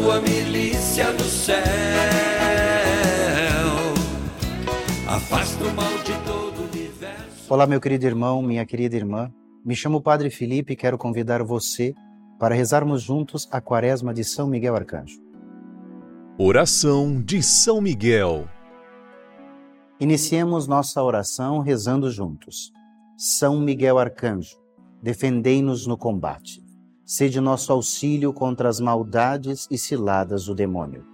tua milícia do céu. Afasta o mal de todo o universo. Olá, meu querido irmão, minha querida irmã. Me chamo Padre Felipe e quero convidar você para rezarmos juntos a quaresma de São Miguel Arcanjo. Oração de São Miguel. Iniciemos nossa oração rezando juntos. São Miguel Arcanjo, defendei-nos no combate. Sede nosso auxílio contra as maldades e ciladas do demônio.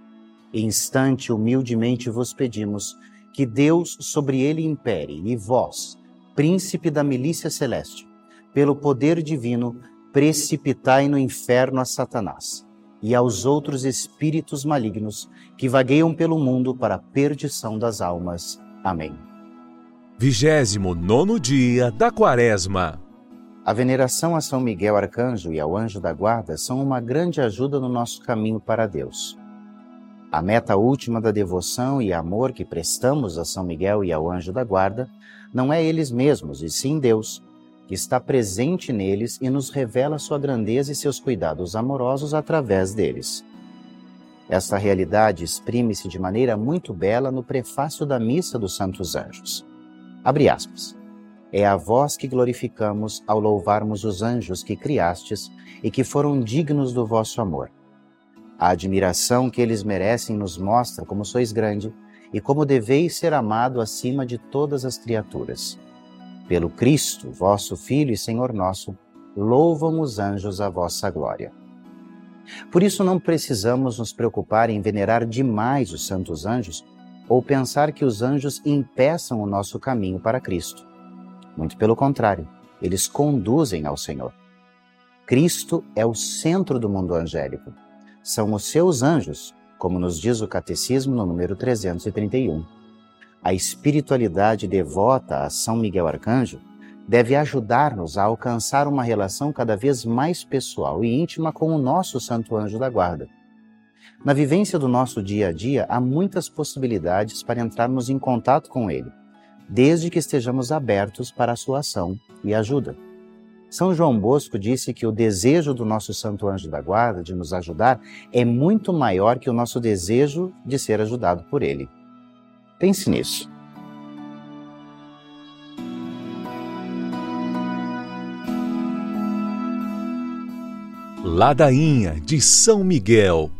Instante humildemente vos pedimos que Deus sobre ele impere e vós, príncipe da milícia celeste, pelo poder divino, precipitai no inferno a Satanás e aos outros espíritos malignos que vagueiam pelo mundo para a perdição das almas. Amém. Vigésimo nono dia da Quaresma. A veneração a São Miguel Arcanjo e ao Anjo da Guarda são uma grande ajuda no nosso caminho para Deus. A meta última da devoção e amor que prestamos a São Miguel e ao Anjo da Guarda não é eles mesmos, e sim Deus, que está presente neles e nos revela sua grandeza e seus cuidados amorosos através deles. Esta realidade exprime-se de maneira muito bela no prefácio da Missa dos Santos Anjos. Abre aspas. É a vós que glorificamos ao louvarmos os anjos que criastes e que foram dignos do vosso amor. A admiração que eles merecem nos mostra como sois grande e como deveis ser amado acima de todas as criaturas pelo Cristo, vosso Filho e Senhor nosso, louvam os anjos a vossa glória. Por isso não precisamos nos preocupar em venerar demais os santos anjos ou pensar que os anjos impeçam o nosso caminho para Cristo. Muito pelo contrário, eles conduzem ao Senhor. Cristo é o centro do mundo angélico. São os seus anjos, como nos diz o Catecismo no número 331 a espiritualidade devota a São Miguel Arcanjo deve ajudar-nos a alcançar uma relação cada vez mais pessoal e íntima com o nosso Santo Anjo da Guarda. Na vivência do nosso dia a dia, há muitas possibilidades para entrarmos em contato com ele, desde que estejamos abertos para a sua ação e ajuda. São João Bosco disse que o desejo do nosso Santo Anjo da Guarda de nos ajudar é muito maior que o nosso desejo de ser ajudado por ele. Pense nisso. Ladainha de São Miguel.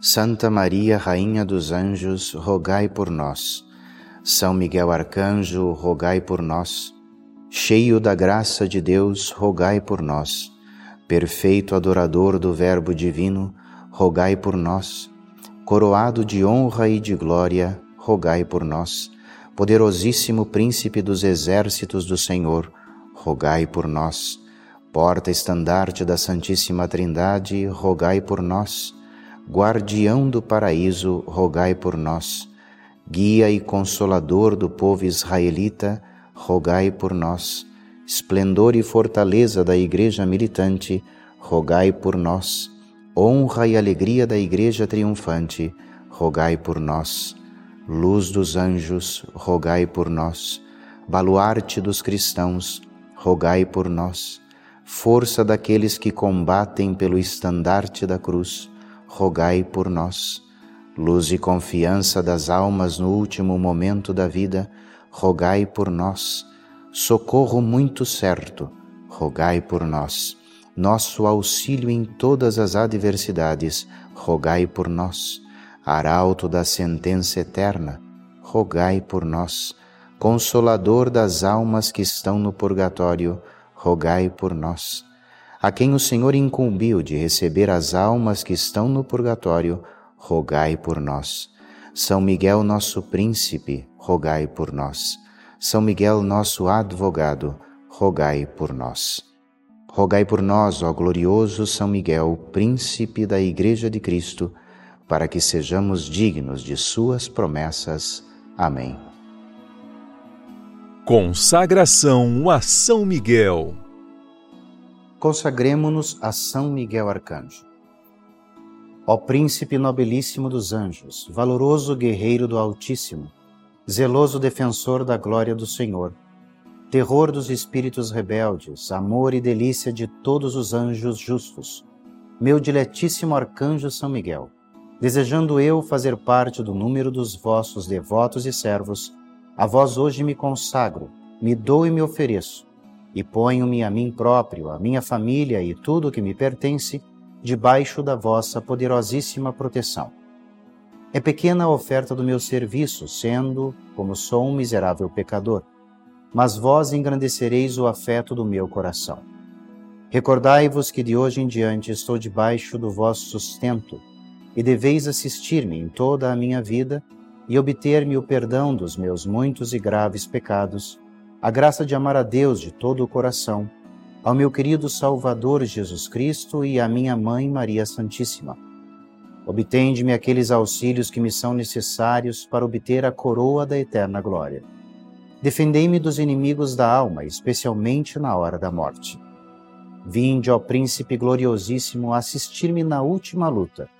Santa Maria, Rainha dos Anjos, rogai por nós. São Miguel Arcanjo, rogai por nós. Cheio da graça de Deus, rogai por nós. Perfeito adorador do Verbo Divino, rogai por nós coroado de honra e de glória, rogai por nós. Poderosíssimo Príncipe dos exércitos do Senhor, rogai por nós. Porta estandarte da Santíssima Trindade, rogai por nós. Guardião do paraíso, rogai por nós. Guia e consolador do povo israelita, rogai por nós. Esplendor e fortaleza da Igreja militante, rogai por nós honra e alegria da Igreja triunfante, rogai por nós. Luz dos anjos, rogai por nós. Baluarte dos cristãos, rogai por nós. Força daqueles que combatem pelo estandarte da cruz, rogai por nós. Luz e confiança das almas no último momento da vida, rogai por nós. Socorro muito certo, rogai por nós nosso auxílio em todas as adversidades, rogai por nós. Arauto da sentença eterna, rogai por nós. Consolador das almas que estão no purgatório, rogai por nós. A quem o Senhor incumbiu de receber as almas que estão no purgatório, rogai por nós. São Miguel, nosso príncipe, rogai por nós. São Miguel, nosso advogado, rogai por nós. Rogai por nós, ó glorioso São Miguel, príncipe da Igreja de Cristo, para que sejamos dignos de Suas promessas. Amém. Consagração a São Miguel. Consagremos-nos a São Miguel Arcanjo. Ó príncipe nobilíssimo dos anjos, valoroso guerreiro do Altíssimo, zeloso defensor da glória do Senhor, terror dos espíritos rebeldes, amor e delícia de todos os anjos justos. meu diletíssimo arcanjo São Miguel, desejando eu fazer parte do número dos vossos devotos e servos, a vós hoje me consagro, me dou e me ofereço, e ponho-me a mim próprio, a minha família e tudo o que me pertence, debaixo da vossa poderosíssima proteção. É pequena a oferta do meu serviço, sendo, como sou um miserável pecador, mas vós engrandecereis o afeto do meu coração. Recordai-vos que de hoje em diante estou debaixo do vosso sustento e deveis assistir-me em toda a minha vida e obter-me o perdão dos meus muitos e graves pecados, a graça de amar a Deus de todo o coração, ao meu querido Salvador Jesus Cristo e à minha Mãe Maria Santíssima. Obtende-me aqueles auxílios que me são necessários para obter a coroa da eterna glória. Defendei-me dos inimigos da alma, especialmente na hora da morte Vinde, ó Príncipe gloriosíssimo, assistir-me na última luta,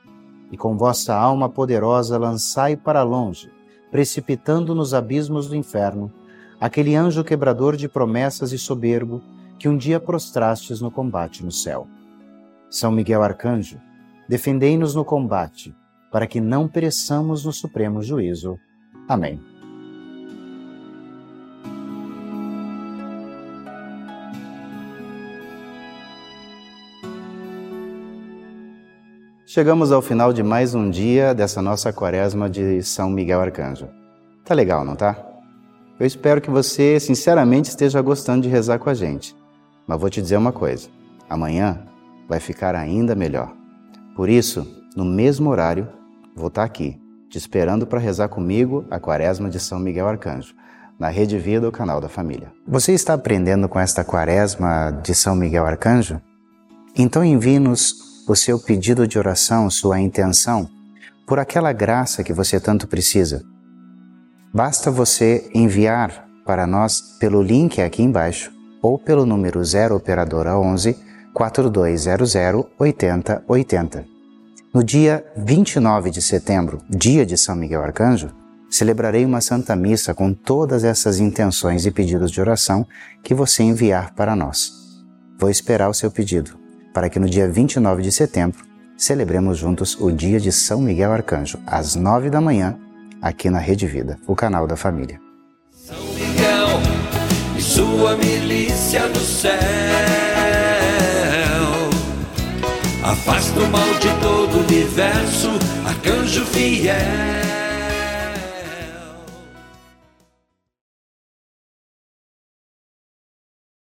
e com vossa alma poderosa lançai para longe, precipitando nos abismos do inferno, aquele anjo quebrador de promessas e soberbo que um dia prostrastes no combate no céu. São Miguel Arcanjo, defendei-nos no combate, para que não pereçamos no supremo juízo. Amém. Chegamos ao final de mais um dia dessa nossa quaresma de São Miguel Arcanjo. Tá legal, não tá? Eu espero que você, sinceramente, esteja gostando de rezar com a gente. Mas vou te dizer uma coisa: amanhã vai ficar ainda melhor. Por isso, no mesmo horário, vou estar tá aqui, te esperando para rezar comigo a quaresma de São Miguel Arcanjo, na Rede Vida, o canal da família. Você está aprendendo com esta quaresma de São Miguel Arcanjo? Então envie-nos o seu pedido de oração, sua intenção, por aquela graça que você tanto precisa. Basta você enviar para nós pelo link aqui embaixo ou pelo número 0 operadora 11 4200 8080. No dia 29 de setembro, dia de São Miguel Arcanjo, celebrarei uma santa missa com todas essas intenções e pedidos de oração que você enviar para nós. Vou esperar o seu pedido para que no dia 29 de setembro celebremos juntos o dia de São Miguel Arcanjo, às nove da manhã, aqui na Rede Vida, o canal da família. Sua milícia do céu, afasta o mal de todo o universo, arcanjo fiel.